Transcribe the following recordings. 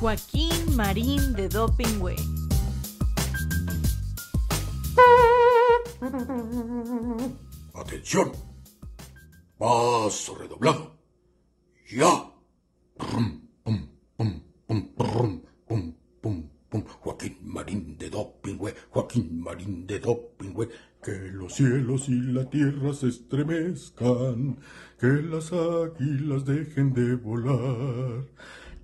Joaquín Marín de Dopingüe. Atención. Paso redoblado. Ya. Pum, pum, pum. Joaquín Marín de Dopingüe, Joaquín Marín de Dopingüe. Que los cielos y la tierra se estremezcan, que las águilas dejen de volar,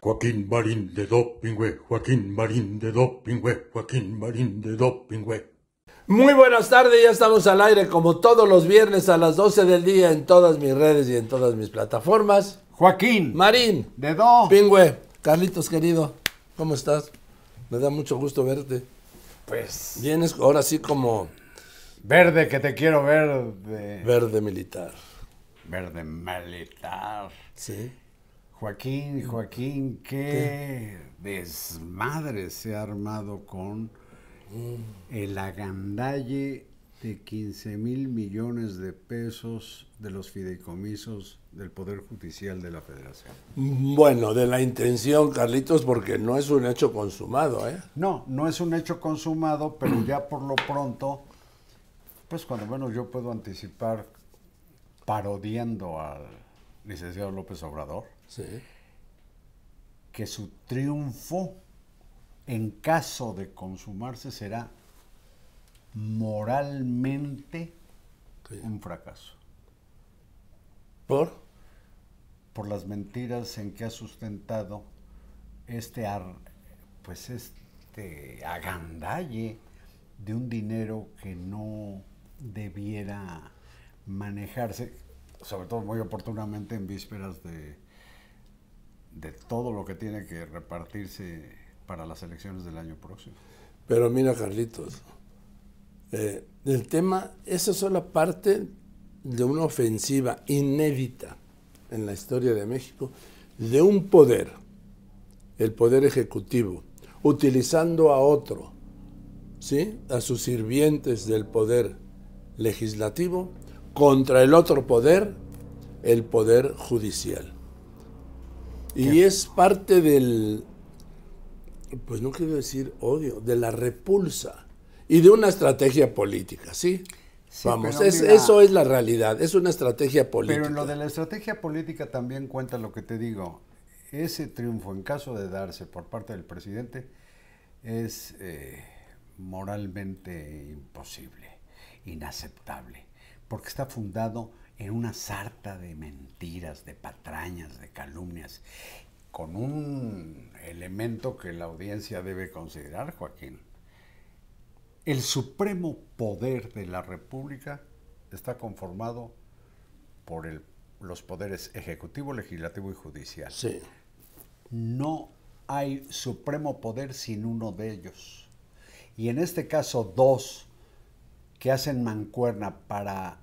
Joaquín Marín de Dopingüe, Joaquín Marín de Dopingüe, Joaquín Marín de Dopingüe. Muy buenas tardes, ya estamos al aire como todos los viernes a las 12 del día en todas mis redes y en todas mis plataformas. Joaquín. Marín. De Do. Pingüe. Carlitos querido, ¿cómo estás? Me da mucho gusto verte. Pues. Vienes ahora sí como Verde que te quiero ver. De... verde militar. Verde militar. Sí. Joaquín, Joaquín, qué, desmadre se ha armado con el agandalle de 15 mil millones de pesos de los fideicomisos del Poder Judicial de la Federación. Bueno, de la intención, Carlitos, porque no es un hecho consumado, ¿eh? No, no es un hecho consumado, pero ya por lo pronto, pues cuando menos yo puedo anticipar, parodiando al licenciado López Obrador, Sí. que su triunfo, en caso de consumarse, será moralmente Sí. un fracaso. ¿Por? Por las mentiras en que ha sustentado este, ar- pues este agandalle de un dinero que no debiera manejarse, sobre todo muy oportunamente en vísperas de, de todo lo que tiene que repartirse para las elecciones del año próximo. Pero mira, Carlitos, eh, el tema, esa es solo parte de una ofensiva inédita en la historia de México de un poder, el poder ejecutivo, utilizando a otro, ¿sí? a sus sirvientes del poder legislativo, contra el otro poder, el poder judicial. Y es parte del, pues no quiero decir odio, de la repulsa y de una estrategia política, ¿sí? Sí, Vamos, pero es- mira- eso es la realidad, es una estrategia política. Pero en lo de la estrategia política también cuenta lo que te digo. Ese triunfo, en caso de darse por parte del presidente, es eh, moralmente imposible, inaceptable, porque está fundado en una sarta de mentiras, de patrañas, de calumnias, con un elemento que la audiencia debe considerar, Joaquín. El supremo poder de la República está conformado por el- los poderes ejecutivo, legislativo y judicial. Sí, No hay supremo poder sin uno de ellos. Y en este caso, dos que hacen mancuerna para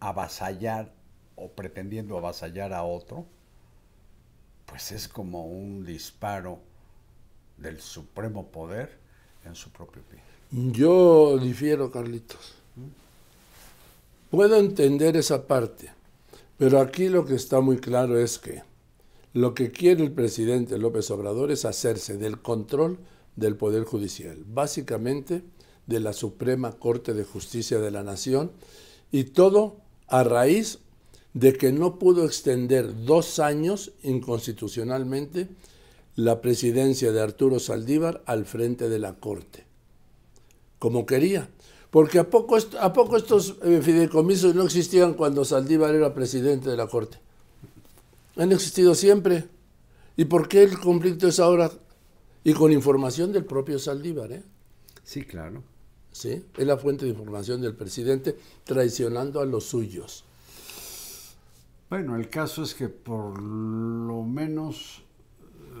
avasallar o pretendiendo avasallar a otro, pues es como un disparo del supremo poder en su propio pie. yo difiero, Carlitos. Puedo entender esa parte, pero aquí lo que está muy claro es que lo que quiere el presidente López Obrador es hacerse del control del Poder Judicial, básicamente de la Suprema Corte de Justicia de la Nación, y todo a raíz de que no pudo extender dos años inconstitucionalmente la presidencia de Arturo Saldívar al frente de la Corte, como quería. Porque ¿a poco, a poco estos eh, fideicomisos no existían cuando Saldívar era presidente de la Corte? Han existido siempre. ¿Y por qué el conflicto es ahora? Y con información del propio Saldívar, ¿eh? Sí, claro. ¿Sí? Es la fuente de información del presidente traicionando a los suyos. Bueno, el caso es que por lo menos,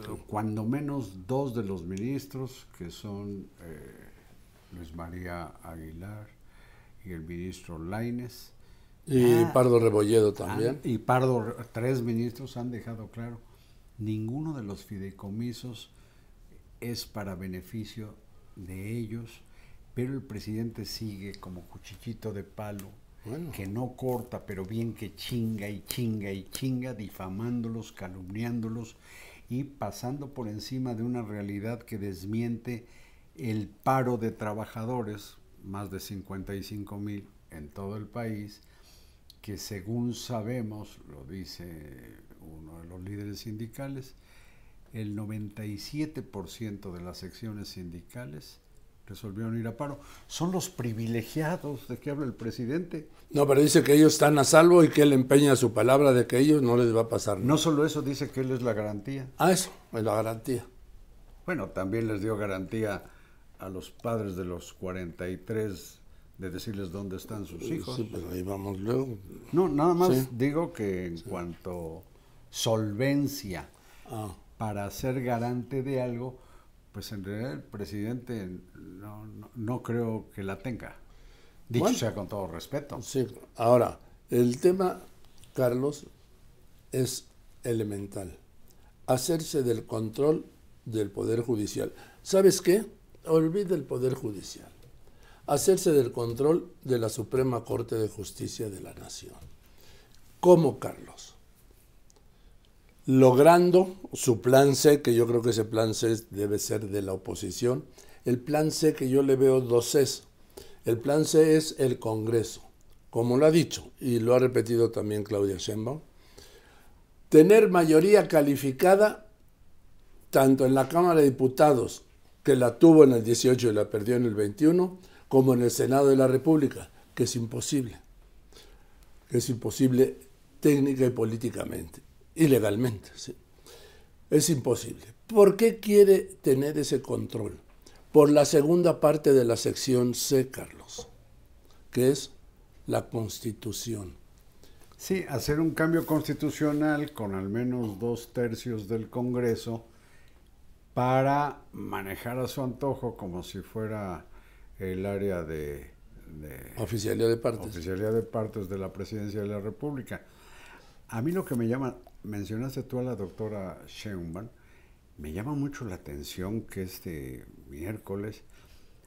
eh, cuando menos dos de los ministros, que son eh, Luis María Aguilar y el ministro Laines, Y Ah. Pardo Rebolledo también. y Pardo, tres ministros han dejado claro, ninguno de los fideicomisos es para beneficio de ellos, pero el presidente sigue como cuchillito de palo, Bueno. que no corta, pero bien que chinga y chinga y chinga, difamándolos, calumniándolos y pasando por encima de una realidad que desmiente el paro de trabajadores, más de 55 mil en todo el país, que según sabemos, lo dice uno de los líderes sindicales, el 97% de las secciones sindicales resolvieron ir a paro. Son los privilegiados de que habla el presidente. No, pero dice que ellos están a salvo y que él empeña su palabra de que a ellos no les va a pasar nada. No solo eso, dice que él es la garantía. Ah, eso, es la garantía. Bueno, también les dio garantía a los padres de los 43 de decirles dónde están sus hijos. Sí, pero ahí vamos luego. No, nada más Sí. digo que en cuanto solvencia Ah, para ser garante de algo, pues en realidad el presidente no, no, no creo que la tenga. Dicho Bueno. sea con todo respeto. sí. Ahora, el tema, Carlos, es elemental. Hacerse del control del Poder Judicial. ¿Sabes qué? Olvida el Poder Judicial. Hacerse del control de la Suprema Corte de Justicia de la Nación. ¿Cómo, Carlos? Logrando su plan C, que yo creo que ese plan C debe ser de la oposición. El plan C que yo le veo dos Cs. El plan C es el Congreso, como lo ha dicho y lo ha repetido también Claudia Sheinbaum. Tener mayoría calificada tanto en la Cámara de Diputados, que la tuvo en el 18 y la perdió en el 21, como en el Senado de la República, que es imposible. Que es imposible técnica y políticamente y legalmente. ¿sí? Es imposible. ¿Por qué quiere tener ese control? Por la segunda parte de la sección C, Carlos, que es la Constitución. Sí, hacer un cambio constitucional con al menos dos tercios del Congreso para manejar a su antojo como si fuera el área de, de Oficialidad de partes. oficialidad de partes de la presidencia de la República. A mí lo que me llama, mencionaste tú a la doctora Sheinbaum, me llama mucho la atención que este miércoles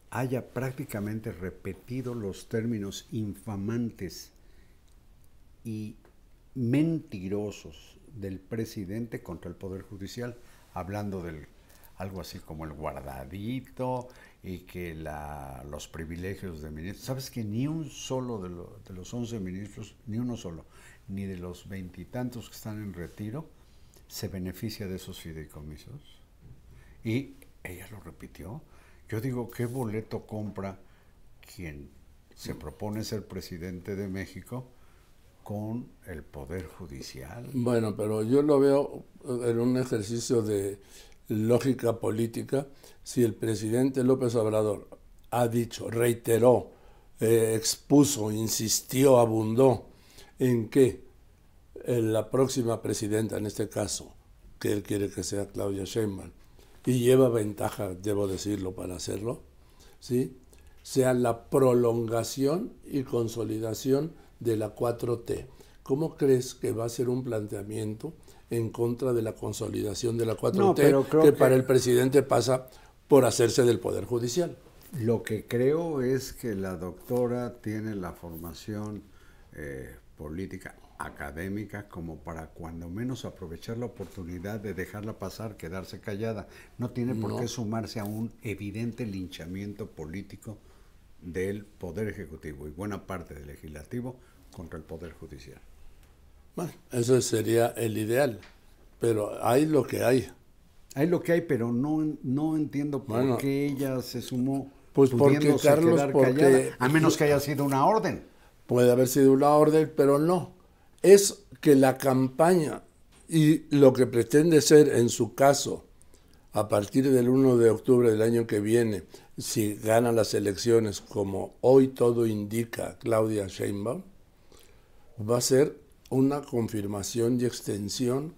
haya prácticamente repetido los términos infamantes y mentirosos del presidente contra el Poder Judicial, hablando del algo así como el guardadito y que la, los privilegios de ministros. ¿Sabes que ni un solo de, de los 11 ministros, ni uno solo, ni de los veintitantos que están en retiro, se beneficia de esos fideicomisos? Y ella lo repitió. Yo digo, ¿qué boleto compra quien se propone ser presidente de México con el Poder Judicial? Bueno, pero yo lo veo en un ejercicio de lógica política. Si el presidente López Obrador ha dicho, reiteró, eh, expuso, insistió, abundó en que eh, la próxima presidenta, en este caso, que él quiere que sea Claudia Sheinbaum, y lleva ventaja, debo decirlo, para hacerlo, ¿sí? sea la prolongación y consolidación de la 4T. ¿Cómo crees que va a ser un planteamiento en contra de la consolidación de la 4T No, pero creo que, que- para el presidente pasa por hacerse del Poder Judicial? Lo que creo es que la doctora tiene la formación eh, política académica como para cuando menos aprovechar la oportunidad de dejarla pasar, quedarse callada. No tiene por No. qué sumarse a un evidente linchamiento político del Poder Ejecutivo y buena parte del Legislativo contra el Poder Judicial. Bueno, eso sería el ideal, pero hay lo que hay. Hay lo que hay, pero no, no entiendo por Bueno. qué ella se sumó. Pues porque, Carlos, porque- callada, a menos que haya sido una orden. Puede haber sido una orden, pero no. Es que la campaña y lo que pretende ser en su caso, a partir del 1 de octubre del año que viene, si gana las elecciones, como hoy todo indica Claudia Sheinbaum, va a ser una confirmación y extensión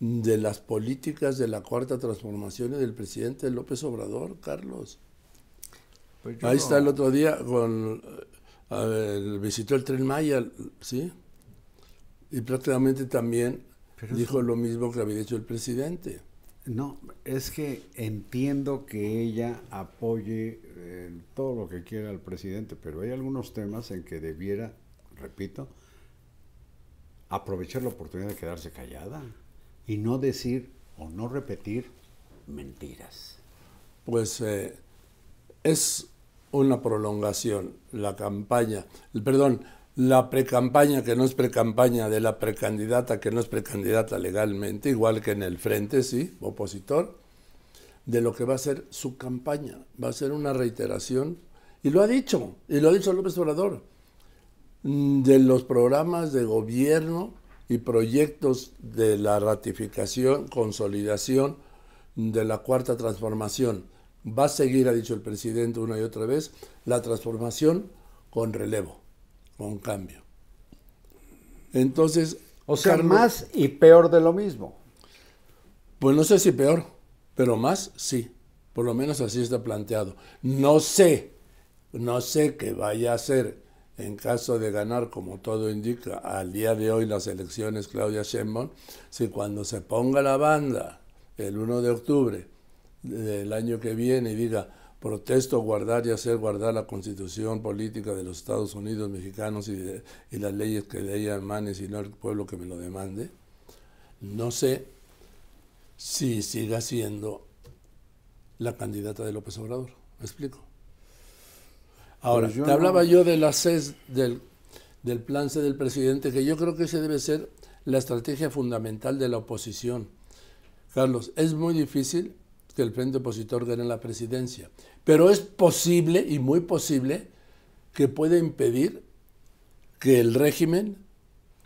de las políticas de la cuarta transformación y del presidente López Obrador, Carlos. Pues Ahí no- está el otro día con eh, ver, visitó el tren Maya, ¿sí? Y prácticamente también Pero dijo lo mismo que había dicho el presidente. No, es que entiendo que ella apoye eh, todo lo que quiera al presidente, pero hay algunos temas en que debiera, repito, aprovechar la oportunidad de quedarse callada y no decir o no repetir mentiras. Pues eh, es una prolongación, la campaña, perdón, la precampaña que no es precampaña de la precandidata que no es precandidata legalmente, igual que en el frente, sí, opositor, de lo que va a ser su campaña. Va a ser una reiteración, y lo ha dicho, y lo ha dicho López Obrador, de los programas de gobierno y proyectos de la ratificación, consolidación de la cuarta transformación. Va a seguir, ha dicho el presidente una y otra vez, la transformación con relevo, con cambio. Entonces, O sea, Carlos, más y peor de lo mismo. pues no sé si peor, pero más sí. Por lo menos así está planteado. No sé, no sé qué vaya a hacer en caso de ganar, como todo indica, al día de hoy las elecciones Claudia Sheinbaum, si cuando se ponga la banda el 1 de octubre del año que viene y diga protesto guardar y hacer guardar la constitución política de los Estados Unidos mexicanos y, de- y las leyes que de ella emanen, sino el pueblo que me lo demande, no sé si siga siendo la candidata de López Obrador. ¿Me explico? Ahora, te no- hablaba yo de la CES, del, del plan C del presidente, que yo creo que ese debe ser la estrategia fundamental de la oposición. Carlos, es muy difícil que el frente opositor gane la presidencia, pero es posible y muy posible que pueda impedir que el régimen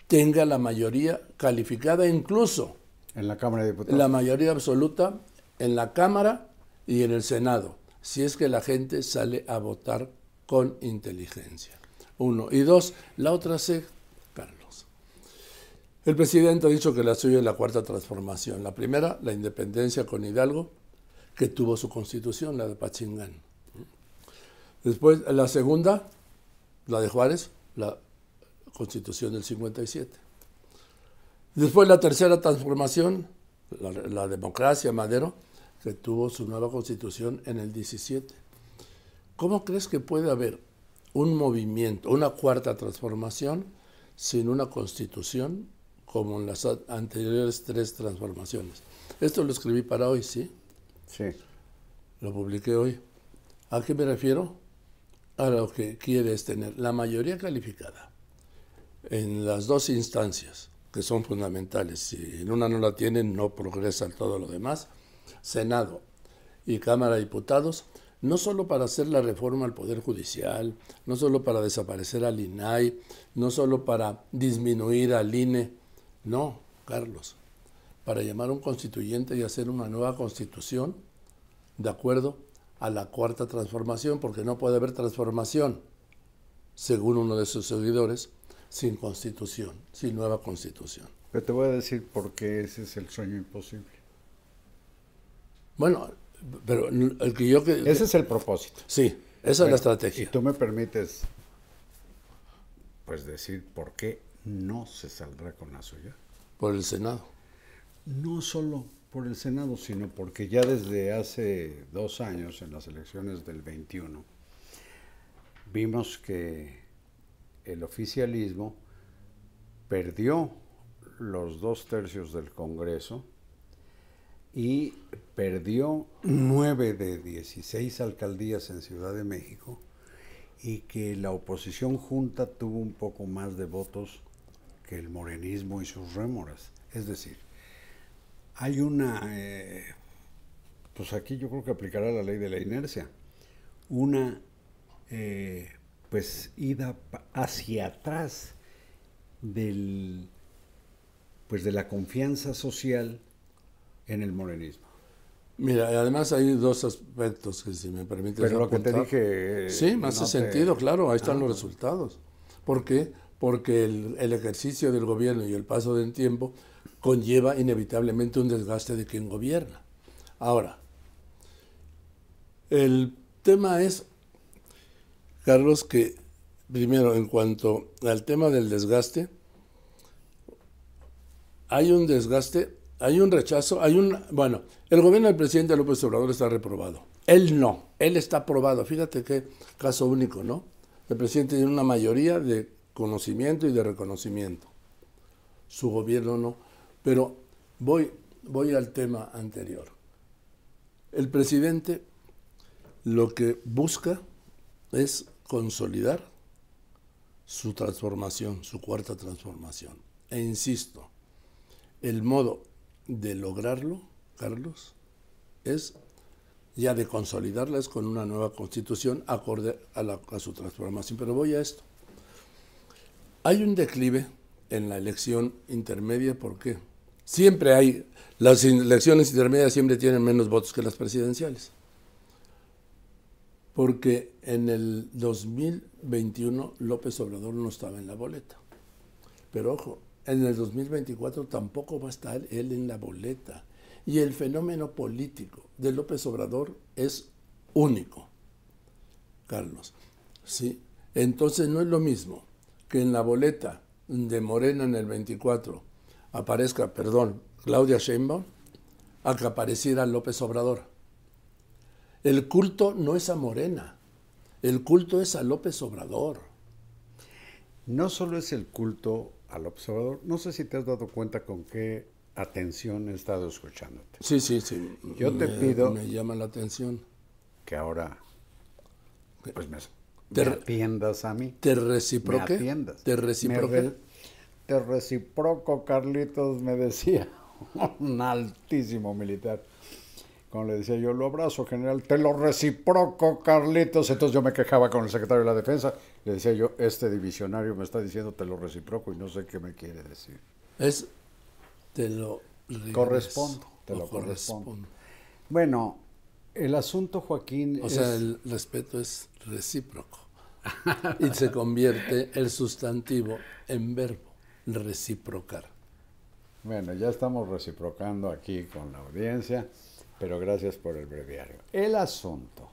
tenga la mayoría calificada, incluso En la Cámara de Diputados. la mayoría absoluta en la Cámara y en el Senado, si es que la gente sale a votar con inteligencia. Uno. Y dos, la otra C, Carlos. El presidente ha dicho que la suya es la cuarta transformación. La primera, la independencia con Hidalgo, que tuvo su constitución, la de Pachingán. Después, la segunda, la de Juárez, la constitución del 57. Después la tercera transformación, la, la democracia, Madero, que tuvo su nueva constitución en el 17. ¿Cómo crees que puede haber un movimiento, una cuarta transformación, sin una constitución como en las anteriores tres transformaciones? Esto lo escribí para hoy, ¿sí? Sí. Lo publiqué hoy. ¿A qué me refiero? A lo que quiere es tener la mayoría calificada en las dos instancias que son fundamentales. Si en una no la tienen, no progresa todo lo demás. Senado y Cámara de Diputados, no solo para hacer la reforma al Poder Judicial, no solo para desaparecer al INAI, no solo para disminuir al INE, no, Carlos, para llamar a un constituyente y hacer una nueva constitución de acuerdo a la cuarta transformación, porque no puede haber transformación, según uno de sus seguidores, sin constitución, sin nueva constitución. Pero te voy a decir por qué ese es el sueño imposible. Bueno, pero el que yo que Ese es el propósito. sí, esa es la Y estrategia. tú me permites, pues, decir por qué no se saldrá con la suya. por el Senado. No solo por el Senado, sino porque ya desde hace dos años, en las elecciones del 21, vimos que el oficialismo perdió los dos tercios del Congreso y perdió nueve de 16 alcaldías en Ciudad de México y que la oposición junta tuvo un poco más de votos que el morenismo y sus rémoras. Es decir, hay una, eh, pues aquí yo creo que aplicará la ley de la inercia. una eh, pues ida hacia atrás del pues de la confianza social en el morenismo. Mira, además hay dos aspectos que si me permites Pero lo que te apuntar. dije, eh, Sí, me hace no te- sentido, claro, ahí están Ah. los resultados. ¿Por qué? Porque el, el ejercicio del gobierno y el paso del tiempo conlleva inevitablemente un desgaste de quien gobierna. Ahora, el tema es, Carlos, que primero, en cuanto al tema del desgaste, hay un desgaste, hay un rechazo, hay un... Bueno, el gobierno del presidente López Obrador está reprobado. Él no, él está aprobado. Fíjate qué caso único, ¿no? El presidente tiene una mayoría de conocimiento y de reconocimiento. Su gobierno no. Pero voy, voy al tema anterior. El presidente lo que busca es consolidar su transformación, su cuarta transformación. E insisto, el modo de lograrlo, Carlos, es ya de consolidarla es con una nueva constitución acorde a, la- su transformación. Pero voy a esto. Hay un declive en la elección intermedia, ¿por qué? Siempre hay, las elecciones intermedias siempre tienen menos votos que las presidenciales. Porque en el 2021 López Obrador no estaba en la boleta. Pero ojo, en el 2024 tampoco va a estar él en la boleta. Y el fenómeno político de López Obrador es único, Carlos. ¿sí? Entonces no es lo mismo que en la boleta de Morena en el 24 aparezca, perdón, Claudia Sheinbaum, a que apareciera López Obrador. El culto no es a Morena, el culto es a López Obrador. No solo es el culto al observador, no sé si te has dado cuenta con qué atención he estado escuchándote. Sí, sí, sí. Yo te pido- Me llama la atención. Que ahora pues me, Te me atiendas a mí. ¿Te Me reciproque? atiendas. ¿Te reciproque? re- te reciproco, Carlitos, me decía un altísimo militar. Le decía yo, lo abrazo, general, te lo reciproco, Carlitos. Entonces yo me quejaba con el secretario de la Defensa. Le decía yo, este divisionario me está diciendo te lo reciproco y no sé qué me quiere decir. Es, te lo Correspondo, te lo correspondo. correspondo. Bueno, el asunto, Joaquín, O es... sea, el respeto es recíproco. y se convierte el sustantivo en verbo, reciprocar. Bueno, ya estamos reciprocando aquí con la audiencia, pero gracias por el breviario. El asunto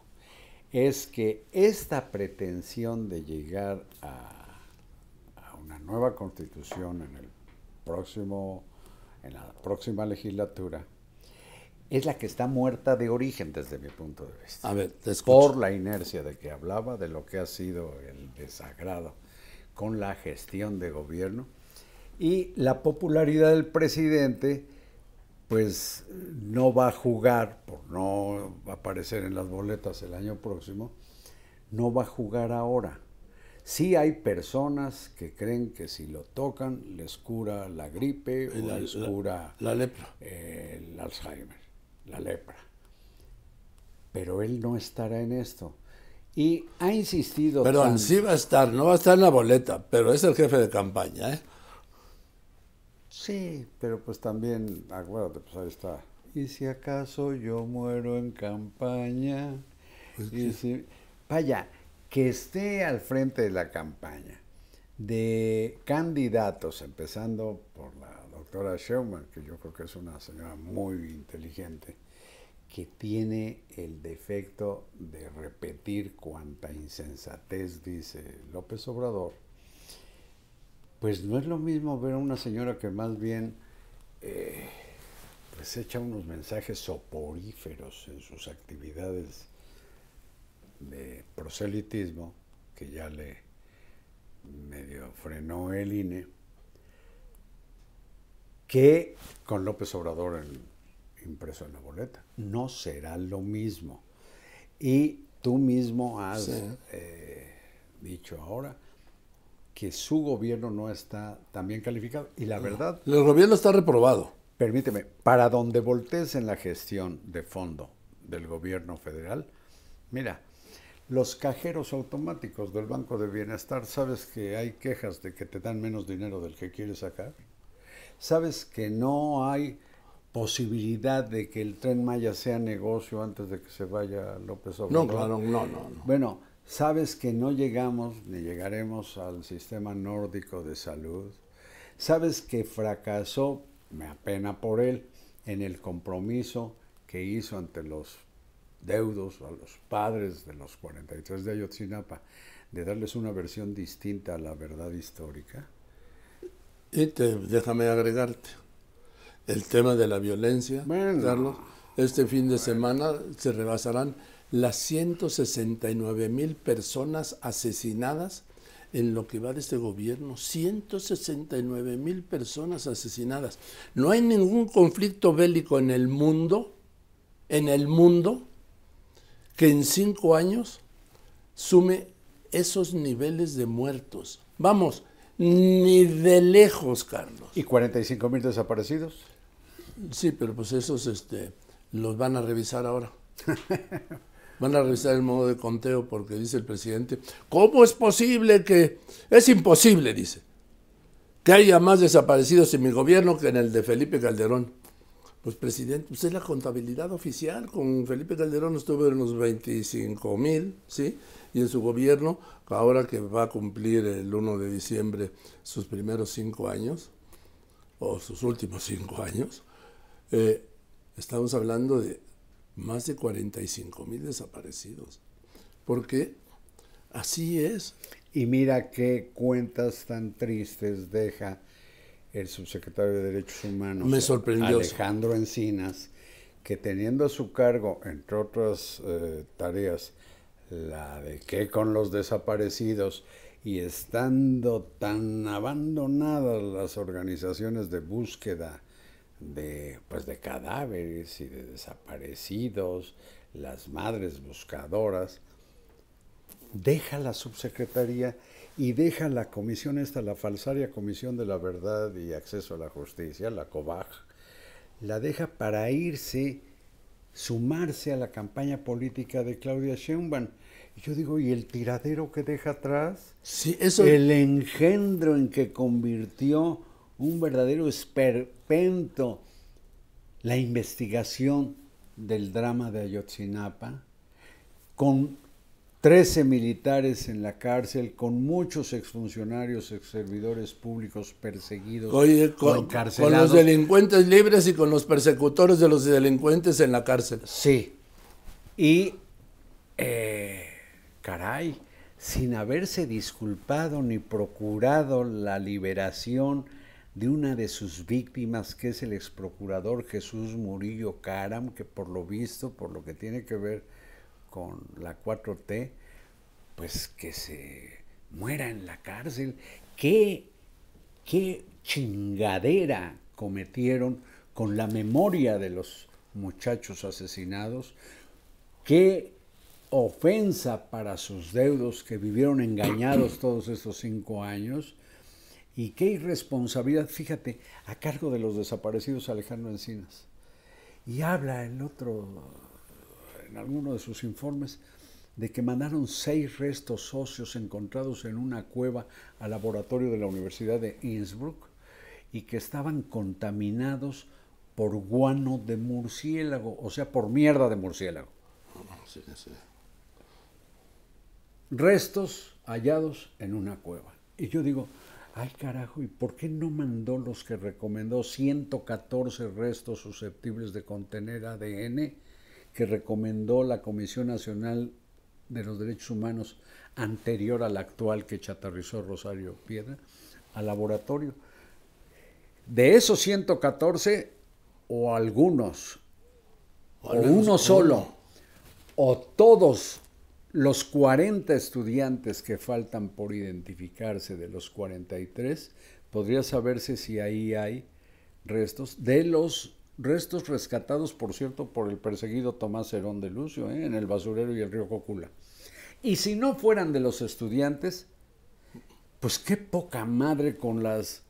es que esta pretensión de llegar a, a una nueva constitución en el próximo, en la próxima legislatura, es la que está muerta de origen desde mi punto de vista A ver, te por la inercia de que hablaba, de lo que ha sido el desagrado con la gestión de gobierno y la popularidad del presidente, pues no va a jugar, por no aparecer en las boletas el año próximo, no va a jugar ahora. Sí hay personas que creen que si lo tocan les cura la gripe o La- les la- cura La lepra. eh, el Alzheimer, la lepra. Pero él no estará en esto. Y ha insistido. Perdón, tanto- sí va a estar, no va a estar en la boleta, pero es el jefe de campaña, ¿eh? Sí, pero pues también, acuérdate, pues ahí está. Y si acaso yo muero en campaña. Pues Y si- Vaya, que esté al frente de la campaña de candidatos, empezando por la doctora Sherman, que yo creo que es una señora muy inteligente, que tiene el defecto de repetir cuanta insensatez dice López Obrador, pues no es lo mismo ver a una señora que más bien eh, pues echa unos mensajes soporíferos en sus actividades de proselitismo, que ya le medio frenó el INE, que con López Obrador en- impreso en la boleta. No será lo mismo. Y tú mismo has Sí. eh, dicho ahora que su gobierno no está tan bien calificado. Y la verdad, El gobierno está reprobado. permíteme, para donde voltees en la gestión de fondo del gobierno federal, mira, Los cajeros automáticos del Banco de Bienestar, ¿sabes que hay quejas de que te dan menos dinero del que quieres sacar? ¿Sabes que no hay posibilidad de que el tren Maya sea negocio antes de que se vaya López Obrador? No, claro, no, no, no. Bueno, sabes que no llegamos ni llegaremos al sistema nórdico de salud. Sabes que fracasó, me apena por él, en el compromiso que hizo ante los deudos, a los padres de los 43 de Ayotzinapa, de darles una versión distinta a la verdad histórica. Y te, déjame agregarte el tema de la violencia, Bueno. Carlos. Este fin de semana se rebasarán las 169 mil personas asesinadas en lo que va de este gobierno. 169 mil personas asesinadas. No hay ningún conflicto bélico en el mundo, en el mundo, que en cinco años sume esos niveles de muertos. Vamos, ni de lejos, Carlos. ¿Y 45 mil desaparecidos? Sí, pero pues esos este, los van a revisar ahora. Van a revisar el modo de conteo porque dice el presidente, ¿cómo es posible que... Es imposible, dice, que haya más desaparecidos en mi gobierno que en el de Felipe Calderón. Pues presidente, usted es la contabilidad oficial. Con Felipe Calderón estuvo en los 25 mil, ¿sí? Y en su gobierno, ahora que va a cumplir el 1 de diciembre sus primeros cinco años, o sus últimos cinco años, eh, estamos hablando de más de 45 mil desaparecidos. Porque así es. Y mira qué cuentas tan tristes deja el subsecretario de Derechos Humanos, Me sorprendió. Alejandro Encinas, que teniendo a su cargo, entre otras eh, tareas, la de qué con los desaparecidos y estando tan abandonadas las organizaciones de búsqueda de, pues de cadáveres y de desaparecidos, las madres buscadoras, deja la subsecretaría y deja la comisión esta, la falsaria Comisión de la Verdad y Acceso a la Justicia, la COBAJ, la deja para irse, sumarse a la campaña política de Claudia Sheinbaum. Y yo digo, ¿y el tiradero que deja atrás? Sí, eso. El engendro en que convirtió un verdadero esperpento la investigación del drama de Ayotzinapa, con 13 militares en la cárcel, con muchos exfuncionarios, exservidores públicos perseguidos Oye, con, con los delincuentes libres y con los persecutores de los delincuentes en la cárcel. Sí. Y, eh, caray, sin haberse disculpado ni procurado la liberación de una de sus víctimas, que es el exprocurador Jesús Murillo Caram, que por lo visto, por lo que tiene que ver con la 4T, pues que se muera en la cárcel. ¿Qué, qué chingadera cometieron con la memoria de los muchachos asesinados? ¿Qué ofensa para sus deudos que vivieron engañados todos estos cinco años? Y qué irresponsabilidad, fíjate, a cargo de los desaparecidos Alejandro Encinas. Y habla el otro, en alguno de sus informes, de que mandaron seis restos óseos encontrados en una cueva al laboratorio de la Universidad de Innsbruck y que estaban contaminados por guano de murciélago, o sea, por mierda de murciélago. Sí, sí. Restos hallados en una cueva. Y yo digo, ay carajo, ¿y por qué no mandó los que recomendó 114 restos susceptibles de contener ADN que recomendó la Comisión Nacional de los Derechos Humanos anterior a la actual que chatarrizó Rosario Piedra al laboratorio? De esos 114, o algunos, o, menos uno. solo, o todos los 40 estudiantes que faltan por identificarse de los 43, podría saberse si ahí hay restos de los restos rescatados, por cierto, por el perseguido Tomás Herón de Lucio, ¿eh? en el basurero y el río Cocula. Y si no fueran de los estudiantes, pues qué poca madre con las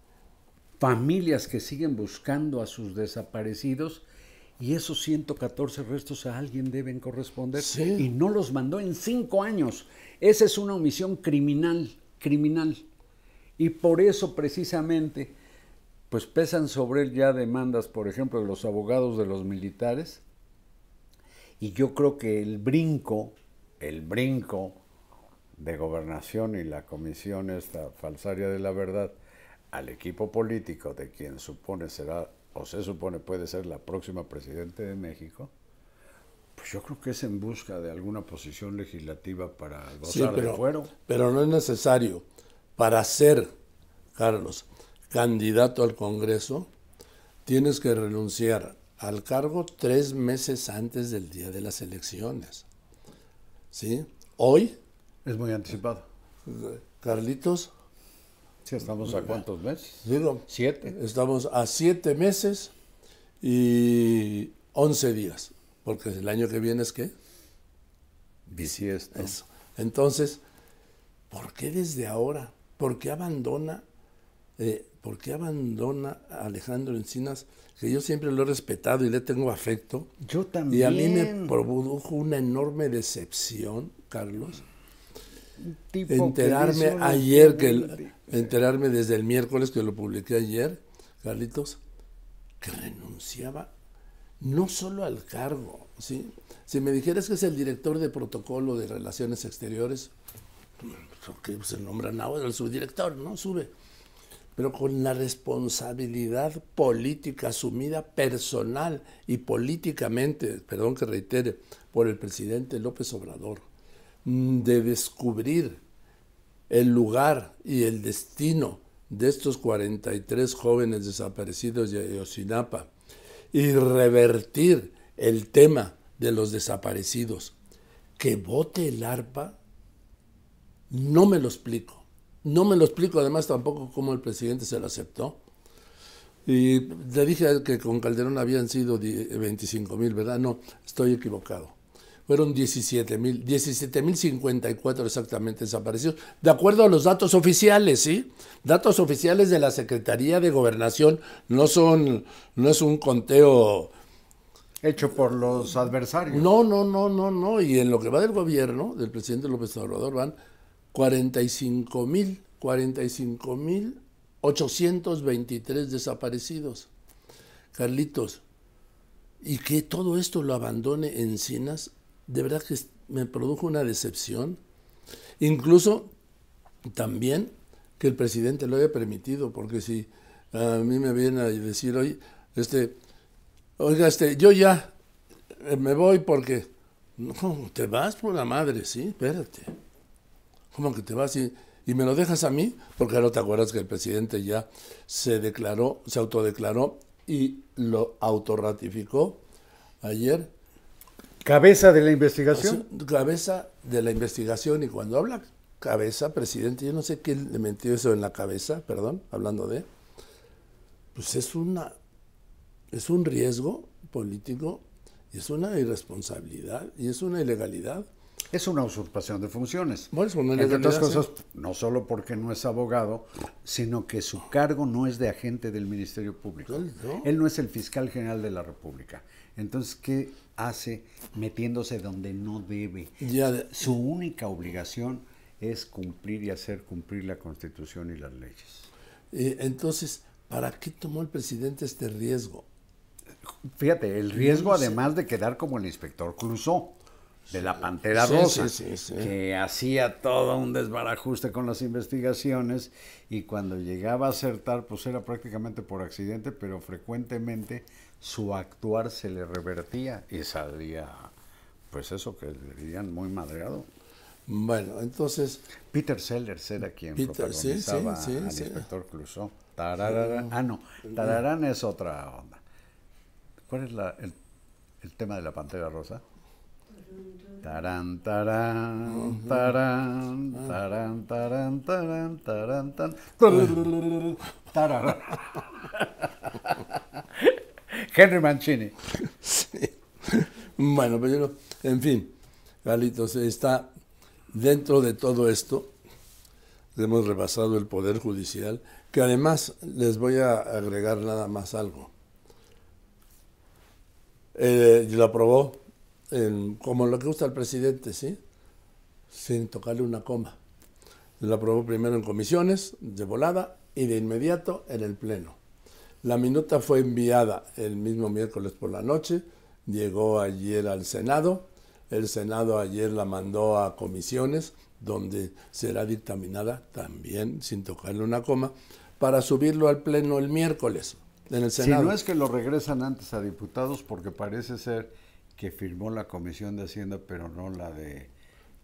familias que siguen buscando a sus desaparecidos Y esos 114 restos a alguien deben corresponder. Sí. Y no los mandó en cinco años. Esa es una omisión criminal, criminal. Y por eso precisamente, pues pesan sobre él ya demandas, por ejemplo, de los abogados de los militares. Y yo creo que el brinco, el brinco de gobernación y la comisión esta falsaria de la verdad al equipo político de quien supone será o se supone puede ser la próxima presidente de México, pues yo creo que es en busca de alguna posición legislativa para Sí, gozar de pero, fuero. pero no es necesario. Para ser, Carlos, candidato al Congreso, tienes que renunciar al cargo tres meses antes del día de las elecciones. ¿Sí? Hoy, Es muy anticipado. Carlitos, Sí, estamos a cuántos meses? digo, Siete. estamos a siete meses y once días, porque el año que viene es qué? Bisiesto. Eso. Entonces, ¿por qué desde ahora? ¿Por qué abandona, eh, por qué abandona a Alejandro Encinas, que yo siempre lo he respetado y le tengo afecto? Yo Y también. a mí me produjo una enorme decepción, Carlos, Tipo enterarme ayer, que "Uy, el- enterarme desde el miércoles que lo publiqué ayer, Carlitos, que renunciaba no solo al cargo, ¿sí? Si me dijeras que es el director de protocolo de relaciones exteriores, que se nombra ahora el subdirector, ¿no? Sube. Pero con la responsabilidad política asumida personal y políticamente, perdón que reitere, por el presidente López Obrador, de descubrir el lugar y el destino de estos 43 jóvenes desaparecidos de Ayotzinapa y revertir el tema de los desaparecidos. Que vote el ARPA, no me lo explico. No me lo explico, además tampoco cómo el presidente se lo aceptó. Y le dije que con Calderón habían sido 25 mil, ¿verdad? No, estoy equivocado. Fueron 17 mil, 17 mil 54 exactamente desaparecidos, de acuerdo a los datos oficiales, ¿sí? Datos oficiales de la Secretaría de Gobernación, no son, no es un conteo Hecho por los adversarios. no, no, no, no, no. Y en lo que va del gobierno, del presidente López Obrador, van 45 mil, 45 mil 823 desaparecidos. Carlitos, y que todo esto lo abandone Encinas, de verdad que me produjo una decepción. Incluso también que el presidente lo haya permitido, porque si a mí me viene a decir hoy, este, oiga, este, yo ya eh, me voy porque, no, te vas por la madre, sí, espérate. ¿Cómo que te vas y, y me lo dejas a mí? Porque ahora te acuerdas que el presidente ya se declaró, se autodeclaró y lo autorratificó ayer Cabeza de la investigación. Cabeza de la investigación y cuando habla cabeza, presidente, yo no sé quién le metió eso en la cabeza, perdón, hablando de, pues es una, es un riesgo político y es una irresponsabilidad y es una ilegalidad. Es una usurpación de funciones. Bueno, es una Entre otras cosas, no solo porque no es abogado, sino que su cargo no es de agente del Ministerio Público. No. Él no es el fiscal general de la República. Entonces, ¿qué hace metiéndose donde no debe? Ya de- Su única obligación es cumplir y hacer cumplir la Constitución y las leyes. Eh, entonces, ¿para qué tomó el presidente este riesgo? Fíjate, el riesgo No sé. además de quedar como el inspector Clouseau, de la Pantera Sí, Rosa, sí, sí, sí. que hacía todo un desbarajuste con las investigaciones y cuando llegaba a acertar, pues era prácticamente por accidente, pero frecuentemente su actuar se le revertía y salía, pues eso que le dirían muy madreado. Bueno, entonces, Peter Sellers era quien Peter, protagonizaba al inspector Clouseau. Tararara- ah, no, Tararán es otra onda. ¿Cuál es la- el, el tema de la Pantera Rosa? Tarán, tarán, tarán, tarán, tarán, tarán, tarán, tan, tararán. Henry Mancini. Bueno, pero yo no- en fin, Carlitos, está dentro de todo esto, hemos rebasado el Poder Judicial, que además les voy a agregar nada más algo. Eh, lo aprobó en- como lo que gusta el presidente, ¿sí? Sin tocarle una coma. Lo aprobó primero en comisiones, de volada, y de inmediato en el Pleno. La minuta fue enviada el mismo miércoles por la noche, llegó ayer al Senado, el Senado ayer la mandó a comisiones, donde será dictaminada también, sin tocarle una coma, para subirlo al Pleno el miércoles en el Si Senado. no es que lo regresan antes a diputados, porque parece ser que firmó la Comisión de Hacienda, pero no la de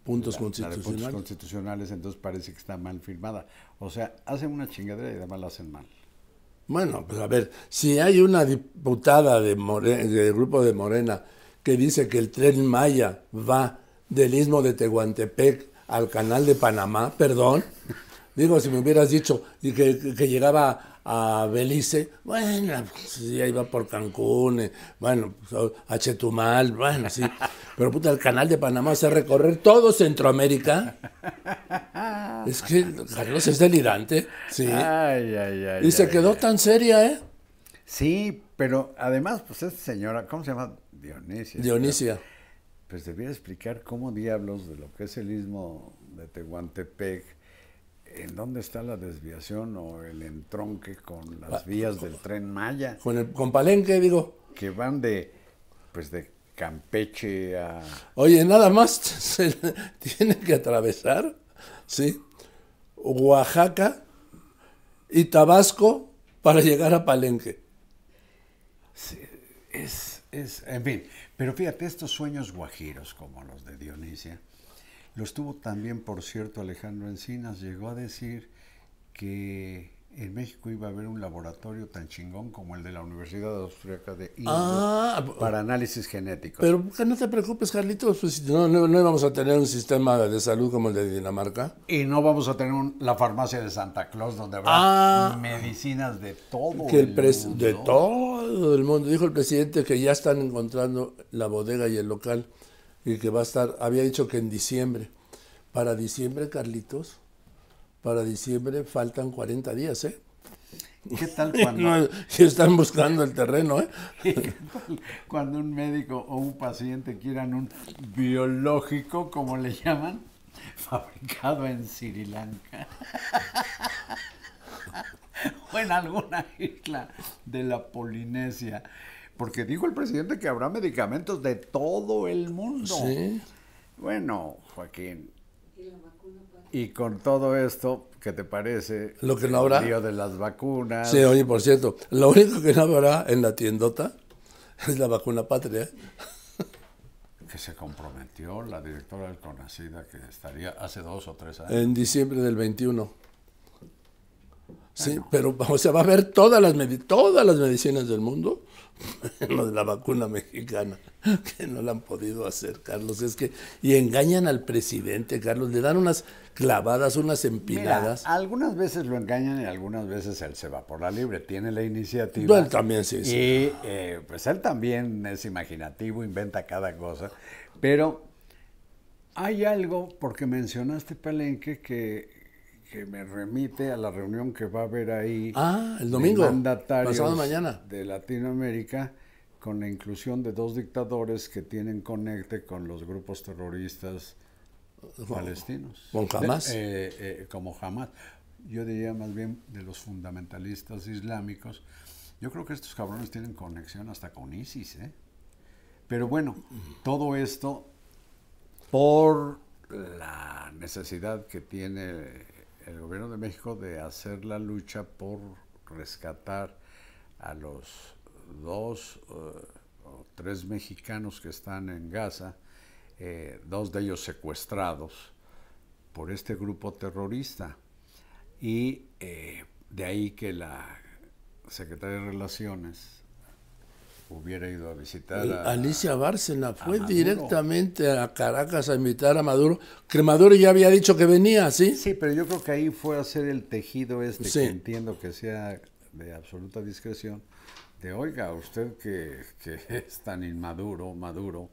Puntos la- la de puntos constitucionales. constitucionales, entonces parece que está mal firmada. O sea, hacen una chingadera y además la hacen mal. Bueno, pues a ver, si hay una diputada de More- del grupo de Morena que dice que el tren Maya va del istmo de Tehuantepec al canal de Panamá, perdón, digo, si me hubieras dicho y que- que llegaba a Belice, bueno, pues ya iba por Cancún, eh, bueno, pues, a Chetumal, bueno, sí, pero puta, el canal de Panamá hace recorrer todo Centroamérica. Es que Carlos es delirante, sí. Ay, ay, ay. Y se quedó tan seria, ¿eh? Sí, pero además, pues esta señora, ¿cómo se llama? Dionisia. Dionisia. Pues debiera explicar cómo diablos de lo que es el istmo de Tehuantepec, en dónde está la desviación o el entronque con las vías del tren Maya, Con, el, con Palenque, digo, que van de, pues de Campeche a... oye, nada más se tiene que atravesar, ¿sí? Oaxaca y Tabasco para llegar a Palenque. Es, es, en fin, pero fíjate, estos sueños guajiros como los de Dionisia, los tuvo también, por cierto, Alejandro Encinas, llegó a decir que en México iba a haber un laboratorio tan chingón como el de la Universidad Austríaca de Innsbruck Ah, para análisis genéticos. Pero no te preocupes, Carlitos, pues no, no, no íbamos a tener un sistema de salud como el de Dinamarca. y no vamos a tener un- la farmacia de Santa Claus donde habrá Ah. medicinas de todo Que el mundo. de todo el mundo. Dijo el presidente que ya están encontrando la bodega y el local y que va a estar, había dicho que en diciembre. Para diciembre, Carlitos, para diciembre faltan 40 días, ¿eh? ¿Qué tal cuando, No, y están buscando el terreno, ¿eh? cuando un médico o un paciente quieran un biológico, como le llaman, fabricado en Sri Lanka? o en alguna isla de la Polinesia. Porque dijo el presidente que habrá medicamentos de todo el mundo. Sí. Bueno, Joaquín. Y con todo esto, ¿qué te parece? Lo que no habrá. El lío de las vacunas. Sí, oye, por cierto, lo único que no habrá en la tiendota es la vacuna patria. ¿eh? que se comprometió la directora del CONACIDA que estaría hace dos o tres años. En diciembre del 21. Sí, pero o sea, va a haber todas las, todas las medicinas del mundo de la vacuna mexicana, que no la han podido hacer, Carlos. Es que, y engañan al presidente, Carlos, le dan unas clavadas, unas Mira, empinadas. algunas veces lo engañan y algunas veces él se va por la libre, tiene la iniciativa. Bueno, también sí, sí. Y eh, pues él también es imaginativo, inventa cada cosa. Pero hay algo, porque mencionaste Palenque, que, que me remite a la reunión que va a haber ahí. Ah, el de mandatarios pasado mañana. De Latinoamérica, con la inclusión de dos dictadores que tienen conecte con los grupos terroristas palestinos. con Hamas. De- eh, eh, como Hamas. Yo diría más bien de los fundamentalistas islámicos. Yo creo que estos cabrones tienen conexión hasta con ISIS, ¿eh? Pero bueno, todo esto por la necesidad que tiene el gobierno de México de hacer la lucha por rescatar a los dos eh, o tres mexicanos que están en Gaza, eh, dos de ellos secuestrados por este grupo terrorista. Y eh, de ahí que la Secretaría de Relaciones hubiera ido a visitar a, Alicia Bárcena fue directamente a Caracas a invitar a Maduro, que Maduro ya había dicho que venía, ¿sí? Sí, pero yo creo que ahí fue hacer el tejido este, Sí. que entiendo que sea de absoluta discreción, de oiga, usted que, que es tan inmaduro, maduro,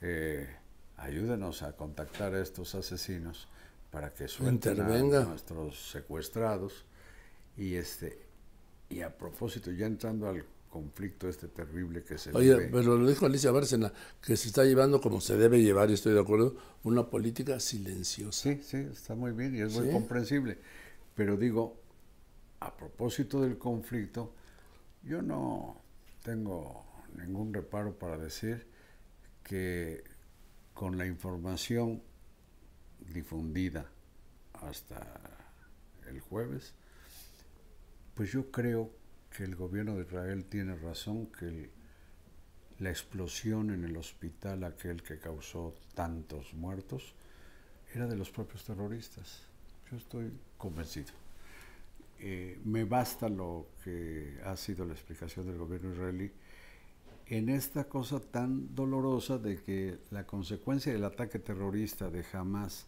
eh, ayúdenos a contactar a estos asesinos para que suelten Intervenga. a nuestros secuestrados. Y este y a propósito, ya entrando al conflicto este terrible que se Oye, vive. pero lo dijo Alicia Bárcena, que se está llevando como se debe llevar, y estoy de acuerdo, una política silenciosa. Sí, sí, está muy bien y es muy comprensible. Pero digo, a propósito del conflicto, yo no tengo ningún reparo para decir que con la información difundida hasta el jueves, pues yo creo que el gobierno de Israel tiene razón, que la explosión en el hospital, aquel que causó tantos muertos, era de los propios terroristas. Yo estoy convencido. Eh, me basta lo que ha sido la explicación del gobierno israelí en esta cosa tan dolorosa de que la consecuencia del ataque terrorista de Hamas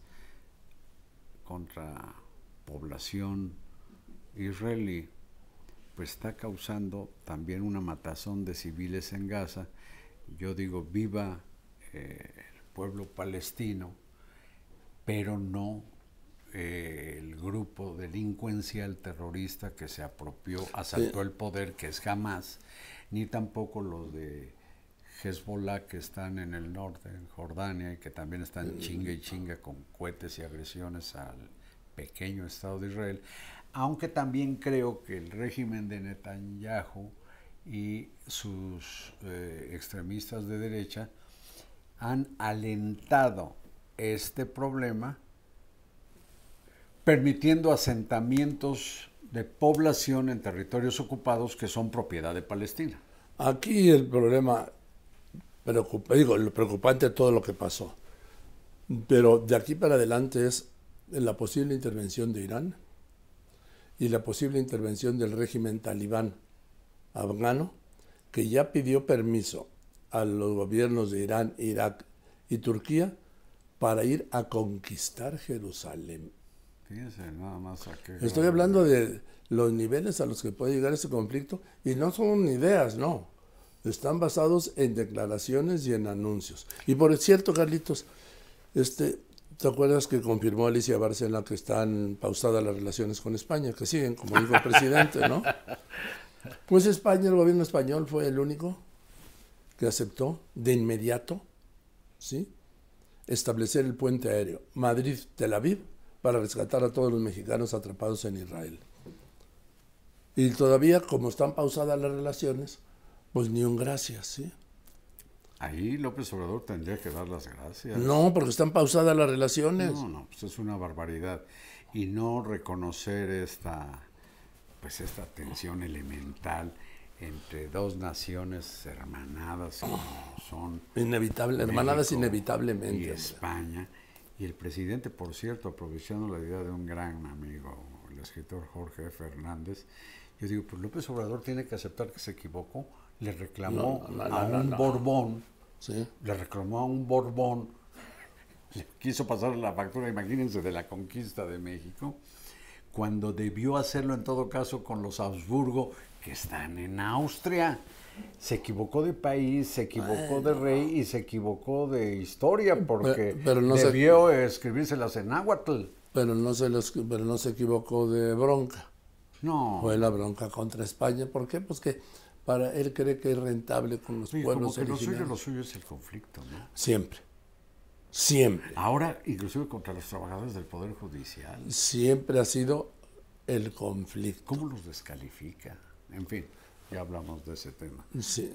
contra población israelí pues está causando también una matazón de civiles en Gaza. Yo digo, viva eh, el pueblo palestino, pero no eh, el grupo delincuencial terrorista que se apropió, asaltó el poder, que es Hamas, ni tampoco los de Hezbollah que están en el norte, en Jordania, y que también están chinga y chinga con cohetes y agresiones al pequeño Estado de Israel, aunque también creo que el régimen de Netanyahu y sus eh, extremistas de derecha han alentado este problema permitiendo asentamientos de población en territorios ocupados que son propiedad de Palestina. Aquí el problema, digo, lo preocupante es todo lo que pasó. Pero de aquí para adelante es la posible intervención de Irán y la posible intervención del régimen talibán afgano, que ya pidió permiso a los gobiernos de Irán, Irak y Turquía para ir a conquistar Jerusalén. Fíjense nada más a qué Estoy hablando de los niveles a los que puede llegar ese conflicto y no son ideas, no. Están basados en declaraciones y en anuncios. Y por cierto, Carlitos, este, ¿te acuerdas que confirmó Alicia Bárcena que están pausadas las relaciones con España, que siguen, como dijo el presidente, ¿no? Pues España, el gobierno español fue el único que aceptó de inmediato, ¿sí? Establecer el puente aéreo Madrid-Tel Aviv para rescatar a todos los mexicanos atrapados en Israel. Y todavía, como están pausadas las relaciones, pues ni un gracias, ¿sí? Ahí López Obrador tendría que dar las gracias. No, porque están pausadas las relaciones. No, no, pues es una barbaridad. Y no reconocer esta, pues esta tensión elemental entre dos naciones hermanadas como son Inevitable, hermanadas inevitablemente. y. España. Y el presidente, por cierto, aprovechando la idea de un gran amigo, el escritor Jorge F. Hernández, yo digo, pues López Obrador tiene que aceptar que se equivocó. Le reclamó No, no, no, a un. Borbón, Sí. le reclamó a un Borbón, le quiso pasar la factura, imagínense, de la conquista de México, cuando debió hacerlo en todo caso con los Habsburgo, que están en Austria. Se equivocó de país, se equivocó de rey y se equivocó de historia porque pero no se- debió escribírselas en náhuatl. Pero no se los, pero no se equivocó de bronca. No, Fue la bronca contra España. ¿Por qué? Pues que para él cree que es rentable con los como pueblos que lo suyo, originarios. lo suyo es el conflicto, ¿no? Siempre. Siempre. Ahora, inclusive contra los trabajadores del Poder Judicial. Siempre ha sido el conflicto. ¿Cómo los descalifica? En fin, ya hablamos de ese tema. Sí.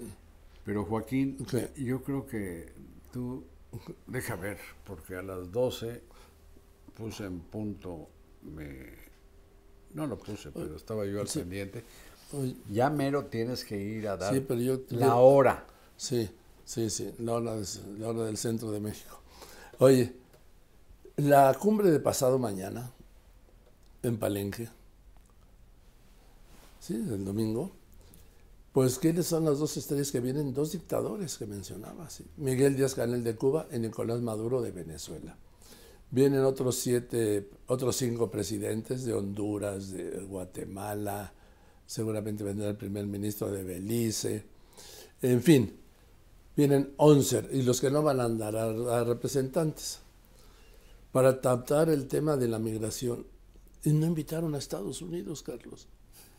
Pero Joaquín, ¿Qué? yo creo que tú, deja ver, porque a las 12 puse en punto, me, no lo puse, pero estaba yo al Sí. pendiente. Ya mero tienes que ir a dar Sí, pero yo- la yo- hora. Sí, sí, sí, la hora, de- la hora del centro de México. Oye, la cumbre de pasado mañana en Palenque, sí, el domingo, pues ¿quiénes son las dos estrellas que vienen? Dos dictadores que mencionaba, sí. Miguel Díaz Canel de Cuba y Nicolás Maduro de Venezuela. Vienen otros siete, otros cinco presidentes de Honduras, de Guatemala, seguramente vendrá el primer ministro de Belice, en fin, vienen 11 y los que no van a andar a, a representantes para tratar el tema de la migración. Y no invitaron a Estados Unidos, Carlos.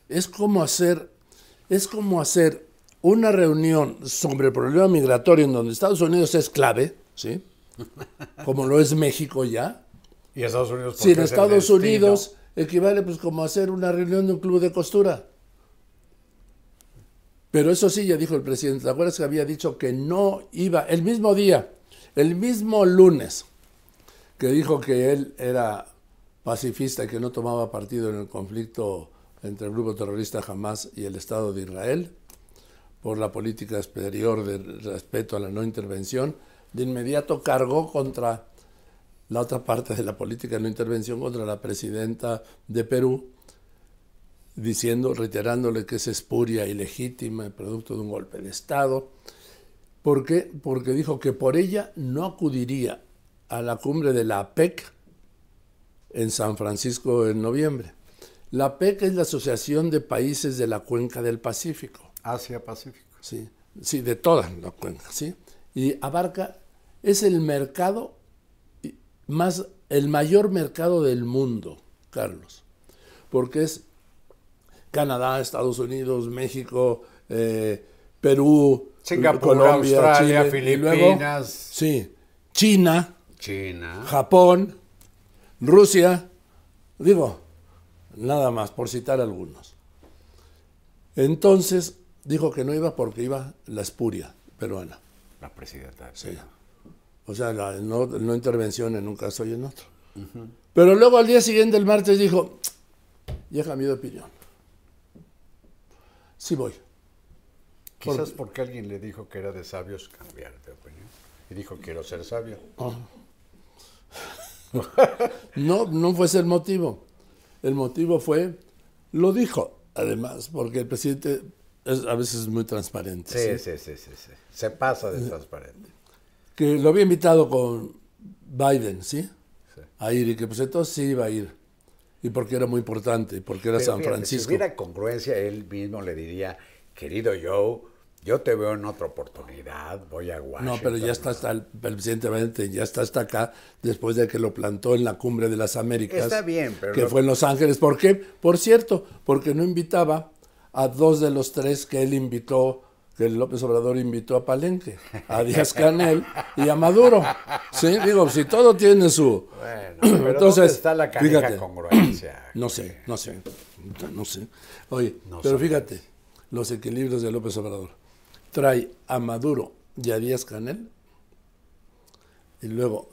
Es como hacer, es como hacer una reunión sobre el problema migratorio en donde Estados Unidos es clave, ¿sí? Como lo es México ya. Y Estados Unidos. Si en Estados. Unidos equivale pues como hacer una reunión de un club de costura. Pero eso sí, ya dijo el presidente, ¿te acuerdas que había dicho que no iba, el mismo día, el mismo lunes, que dijo que él era pacifista y que no tomaba partido en el conflicto entre el grupo terrorista Hamas y el Estado de Israel, por la política exterior de respeto a la no intervención, de inmediato cargó contra la otra parte de la política de no intervención, contra la presidenta de Perú, diciendo, reiterándole que es espuria, ilegítima, producto de un golpe de Estado. ¿Por qué? Porque dijo que por ella no acudiría a la cumbre de la APEC en San Francisco en noviembre. La APEC es la Asociación de Países de la Cuenca del Pacífico. Asia Pacífico. Sí, sí, de toda la cuenca, ¿sí? Y abarca, es el mercado más, el mayor mercado del mundo, Carlos, porque es Canadá, Estados Unidos, México, eh, Perú, Singapur, Colombia, Australia, Chile, y luego, Filipinas. sí, China, China. Japón, Rusia, digo, nada más, por citar algunos. Entonces dijo que no iba porque iba la espuria peruana. La presidenta. de Sí. O sea, la no, no intervención en un caso y en otro. Pero luego al día siguiente, el martes, dijo, ya cambié de opinión. Sí voy. Quizás porque alguien le dijo que era de sabios cambiar de opinión. Y dijo, quiero ser sabio. No, no fue ese el motivo. El motivo fue, lo dijo, además, porque el presidente es, a veces es muy transparente. Sí, ¿sí? sí, sí, sí, sí. Se pasa de transparente. Que lo había invitado con Biden, ¿sí? Sí. A ir y que pues entonces sí iba a ir. Y porque era muy importante, y porque era Pero San fíjate, Francisco. Si hubiera congruencia, él mismo le diría, querido Joe, yo te veo en otra oportunidad, voy a Washington. No, pero ya está hasta el, el presidente Biden ya está hasta acá después de que lo plantó en la cumbre de las Américas. Está bien, pero que lo- fue en Los Ángeles. ¿Por qué? Por cierto, porque no invitaba a dos de los tres que él invitó, que López Obrador invitó a Palenque, a Díaz Canel y a Maduro. Sí, digo, si todo tiene su. Bueno, pero Entonces, ¿dónde está la fíjate. congruencia? No sé, no sé, no sé. Oye, No pero fíjate, los equilibrios de López Obrador. Trae a Maduro y a Díaz Canel y luego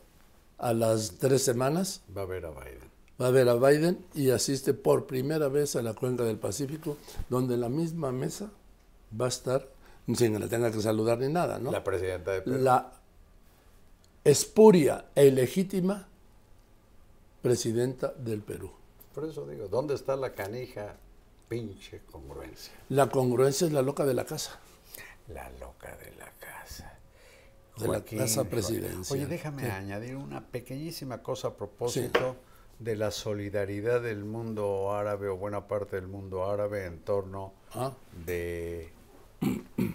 a las tres semanas Va a ver a Biden. va a ver a Biden y asiste por primera vez a la cuenca del Pacífico, donde la misma mesa va a estar, sin que le tenga que saludar ni nada, ¿no? La presidenta de Perú. la espuria e ilegítima presidenta del Perú. Por eso digo, ¿dónde está la canija pinche congruencia? La congruencia es la loca de la casa. La loca de la casa. De la casa presidencial. Oye, déjame Sí. añadir una pequeñísima cosa a propósito de la solidaridad del mundo árabe o buena parte del mundo árabe en torno Ah, de,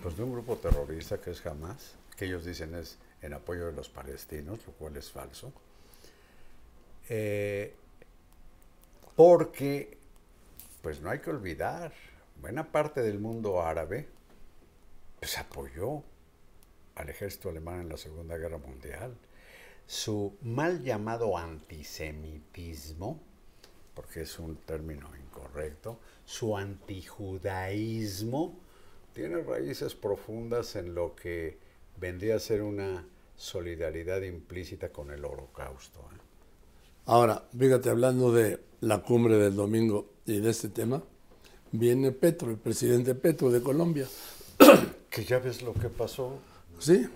pues, de un grupo terrorista que es Hamas, que ellos dicen es en apoyo de los palestinos, lo cual es falso. Eh, porque, pues no hay que olvidar, buena parte del mundo árabe pues apoyó al ejército alemán en la Segunda Guerra Mundial. Su mal llamado antisemitismo, porque es un término incorrecto, su antijudaísmo tiene raíces profundas en lo que vendría a ser una solidaridad implícita con el holocausto. ¿eh? Ahora, fíjate, hablando de la cumbre del domingo y de este tema, viene Petro, el presidente Petro de Colombia. Que ya ves lo que pasó, Sí,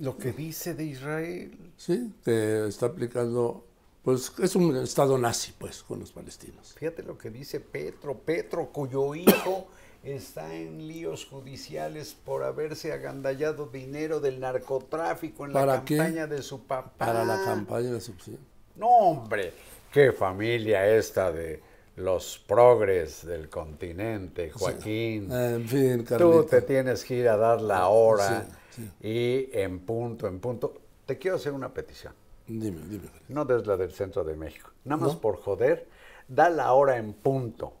lo que dice de Israel. sí, que está aplicando, pues es un estado nazi, pues, con los palestinos. Fíjate lo que dice Petro, Petro cuyo hijo está en líos judiciales por haberse agandallado dinero del narcotráfico en la ¿Para qué? campaña de su papá. Para la campaña de subsidio. No, hombre, qué familia esta de los progres del continente, Joaquín. En fin, Tú te tienes que ir a dar la hora Sí, y en punto, en punto. Te quiero hacer una petición. Dime, dime. No des la del centro de México. Nada más ¿No? por joder, da la hora en punto,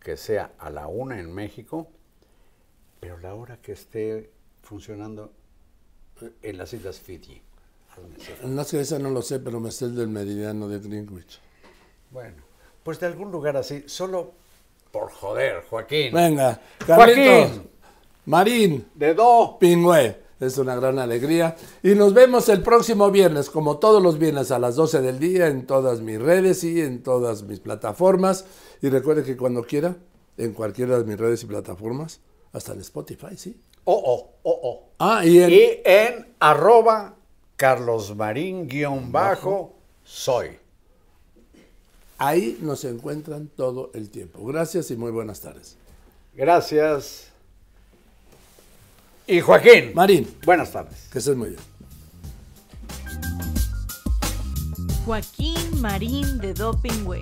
que sea a la una en México, pero la hora que esté funcionando en las Islas Fiji. No sé, ese no lo sé, pero me sé el del meridiano de Greenwich. Bueno, pues de algún lugar así, solo por joder, Joaquín. Venga, Carlitos, Joaquín. Marín, De do. Pingüe. Es una gran alegría. Y nos vemos el próximo viernes, como todos los viernes a las 12 del día, en todas mis redes y en todas mis plataformas. Y recuerde que cuando quiera, en cualquiera de mis redes y plataformas, hasta en Spotify, ¿sí? Oh, oh, oh, oh. Ah, y en... Y en arroba carlosmarín guion bajo soy. Ahí nos encuentran todo el tiempo. Gracias y muy buenas tardes. Gracias. Y Joaquín. Marín, Buenas tardes. que estés muy bien. Joaquín Marín de Dopingüe.